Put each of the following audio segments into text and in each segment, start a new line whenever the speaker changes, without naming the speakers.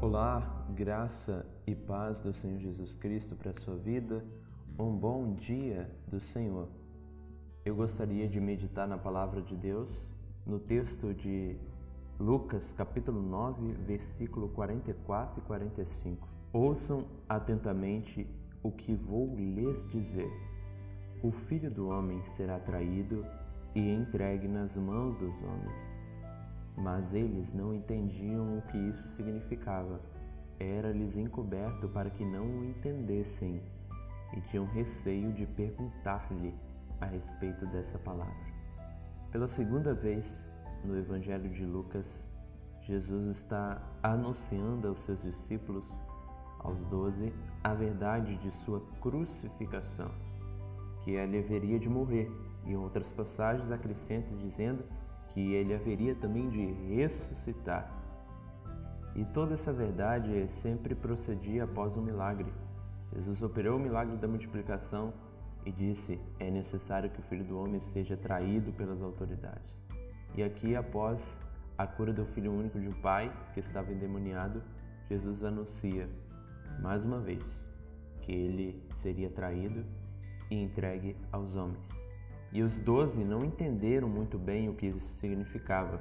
Olá, graça e paz do Senhor Jesus Cristo para a sua vida. Um bom dia do Senhor. Eu gostaria de meditar na palavra de Deus no texto de Lucas, capítulo 9, versículo 44 e 45. Ouçam atentamente o que vou lhes dizer. O filho do homem será traído e entregue nas mãos dos homens. Mas eles não entendiam o que isso significava. Era-lhes encoberto para que não o entendessem e tinham receio de perguntar-lhe a respeito dessa palavra. Pela segunda vez no Evangelho de Lucas, Jesus está anunciando aos seus discípulos, aos doze, a verdade de sua crucificação, que ele haveria de morrer, em outras passagens acrescenta dizendo que ele haveria também de ressuscitar. E toda essa verdade sempre procedia após um milagre. Jesus operou o milagre da multiplicação e disse: É necessário que o filho do homem seja traído pelas autoridades. E aqui, após a cura do filho único de um pai que estava endemoniado, Jesus anuncia mais uma vez que ele seria traído e entregue aos homens. E os doze não entenderam muito bem o que isso significava.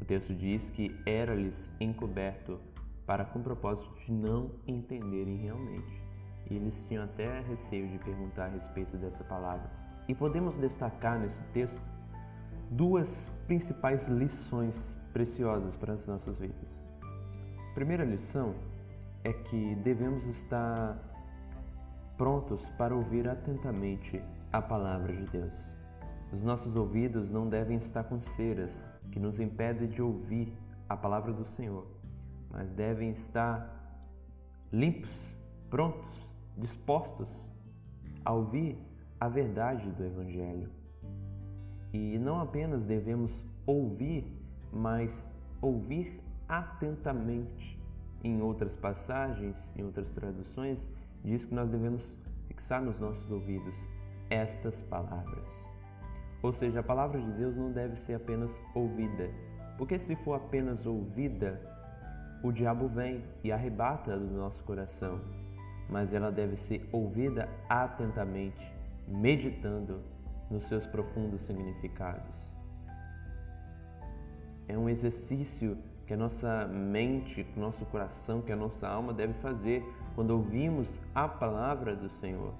O texto diz que era-lhes encoberto para com o propósito de não entenderem realmente. E eles tinham até receio de perguntar a respeito dessa palavra. E podemos destacar nesse texto duas principais lições preciosas para as nossas vidas. A primeira lição é que devemos estar prontos para ouvir atentamente a palavra de Deus. Os nossos ouvidos não devem estar com ceras que nos impedem de ouvir a palavra do Senhor, mas devem estar limpos, prontos, dispostos a ouvir a verdade do Evangelho. E não apenas devemos ouvir, mas ouvir atentamente. Em outras passagens, em outras traduções, diz que nós devemos fixar nos nossos ouvidos estas palavras. Ou seja, a palavra de Deus não deve ser apenas ouvida, porque se for apenas ouvida, o diabo vem e arrebata do nosso coração, mas ela deve ser ouvida atentamente, meditando nos seus profundos significados. É um exercício que a nossa mente, que o nosso coração, que a nossa alma deve fazer quando ouvimos a palavra do Senhor.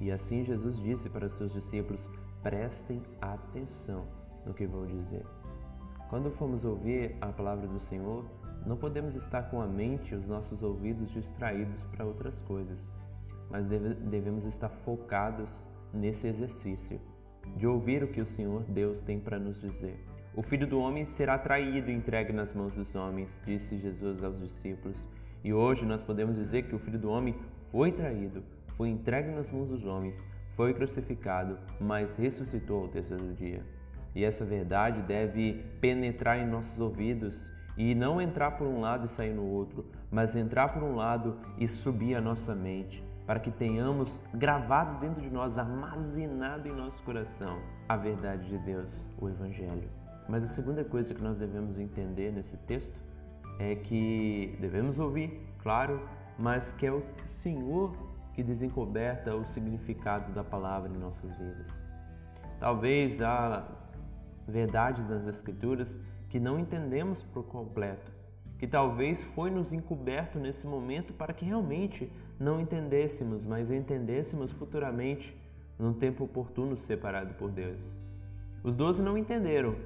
E assim Jesus disse para seus discípulos: prestem atenção no que vou dizer. Quando formos ouvir a palavra do Senhor, não podemos estar com a mente e os nossos ouvidos distraídos para outras coisas, mas deve, devemos estar focados nesse exercício de ouvir o que o Senhor Deus tem para nos dizer. O filho do homem será traído e entregue nas mãos dos homens, disse Jesus aos discípulos. E hoje nós podemos dizer que o filho do homem foi traído, foi entregue nas mãos dos homens, foi crucificado, mas ressuscitou ao terceiro dia. E essa verdade deve penetrar em nossos ouvidos e não entrar por um lado e sair no outro, mas entrar por um lado e subir a nossa mente, para que tenhamos gravado dentro de nós, armazenado em nosso coração, a verdade de Deus, o Evangelho. Mas a segunda coisa que nós devemos entender nesse texto é que devemos ouvir, claro, mas que é o Senhor que desencoberta o significado da palavra em nossas vidas. Talvez há verdades nas Escrituras que não entendemos por completo, que talvez foi nos encoberto nesse momento para que realmente não entendêssemos, mas entendêssemos futuramente num tempo oportuno separado por Deus. Os doze não entenderam,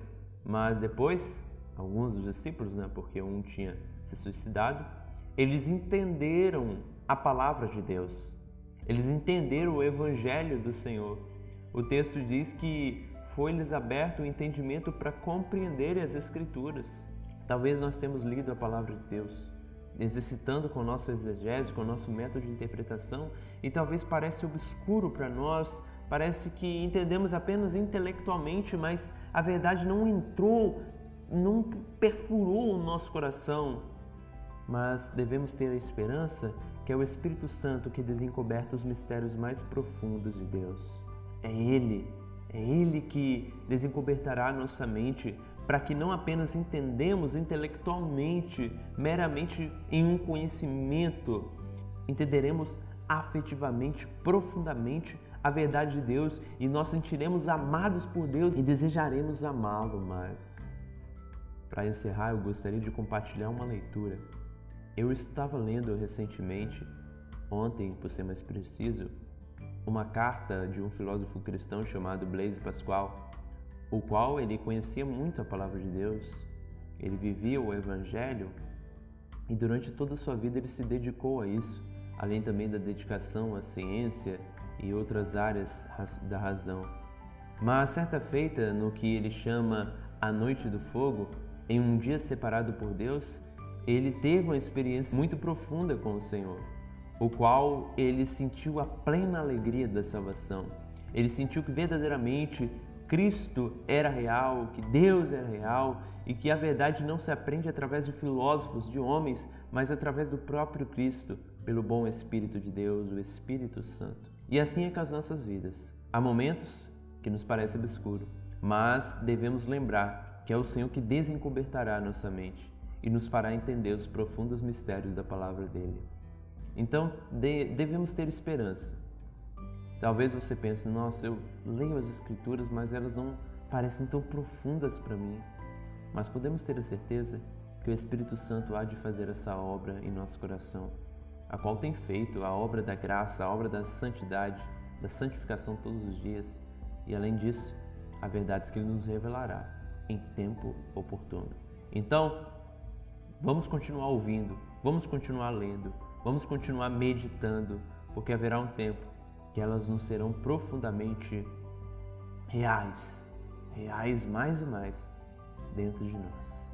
mas depois, alguns dos discípulos, né, porque um tinha se suicidado, eles entenderam a palavra de Deus eles entenderam o evangelho do Senhor. O texto diz que foi-lhes aberto o entendimento para compreenderem as Escrituras. Talvez nós temos lido a palavra de Deus, exercitando com o nosso exegese, com o nosso método de interpretação, e talvez pareça obscuro para nós, parece que entendemos apenas intelectualmente, mas a verdade não entrou, não perfurou o nosso coração. Mas devemos ter a esperança que é o Espírito Santo que desencoberta os mistérios mais profundos de Deus. É Ele, é Ele que desencobertará a nossa mente para que não apenas entendemos intelectualmente, meramente em um conhecimento, entenderemos afetivamente, profundamente a verdade de Deus e nós sentiremos amados por Deus e desejaremos amá-lo mais. Para encerrar, eu gostaria de compartilhar uma leitura. Eu estava lendo recentemente, ontem, por ser mais preciso, uma carta de um filósofo cristão chamado Blaise Pascal, o qual ele conhecia muito a palavra de Deus, ele vivia o evangelho e durante toda a sua vida ele se dedicou a isso, além também da dedicação à ciência e outras áreas da razão. Mas certa feita, no que ele chama a noite do fogo, em um dia separado por Deus, ele teve uma experiência muito profunda com o Senhor, o qual ele sentiu a plena alegria da salvação. Ele sentiu que verdadeiramente Cristo era real, que Deus era real e que a verdade não se aprende através de filósofos, de homens, mas através do próprio Cristo, pelo bom Espírito de Deus, o Espírito Santo. E assim é com as nossas vidas. Há momentos que nos parece obscuro, mas devemos lembrar que é o Senhor que desencobertará nossa mente e nos fará entender os profundos mistérios da palavra dele. Então, de, devemos ter esperança. Talvez você pense, nossa, eu leio as Escrituras, mas elas não parecem tão profundas para mim. Mas podemos ter a certeza que o Espírito Santo há de fazer essa obra em nosso coração a qual tem feito a obra da graça, a obra da santidade, da santificação todos os dias, e além disso, a verdade que Ele nos revelará em tempo oportuno. Então, vamos continuar ouvindo, vamos continuar lendo, vamos continuar meditando, porque haverá um tempo que elas nos serão profundamente reais, reais mais e mais dentro de nós.